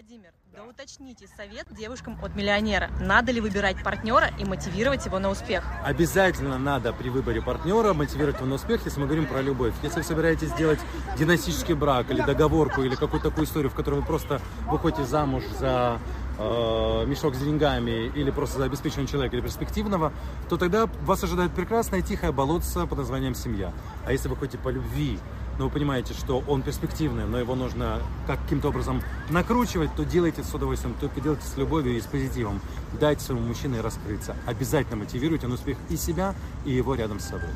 Владимир, да. уточните совет девушкам от миллионера. Надо ли выбирать партнера и мотивировать его на успех? Обязательно надо при выборе партнера мотивировать его на успех, если мы говорим про любовь. Если вы собираетесь сделать династический брак или договорку, или какую-то такую историю, в которой вы просто выходите замуж за э, мешок с деньгами или просто за обеспеченного человека или перспективного, то тогда вас ожидает прекрасная тихая болотца под названием семья. А если вы хотите по любви, но вы понимаете, что он перспективный, но его нужно каким-то образом накручивать, то делайте с удовольствием, только делайте с любовью и с позитивом. Дайте своему мужчине раскрыться. Обязательно мотивируйте на успех и себя, и его рядом с собой.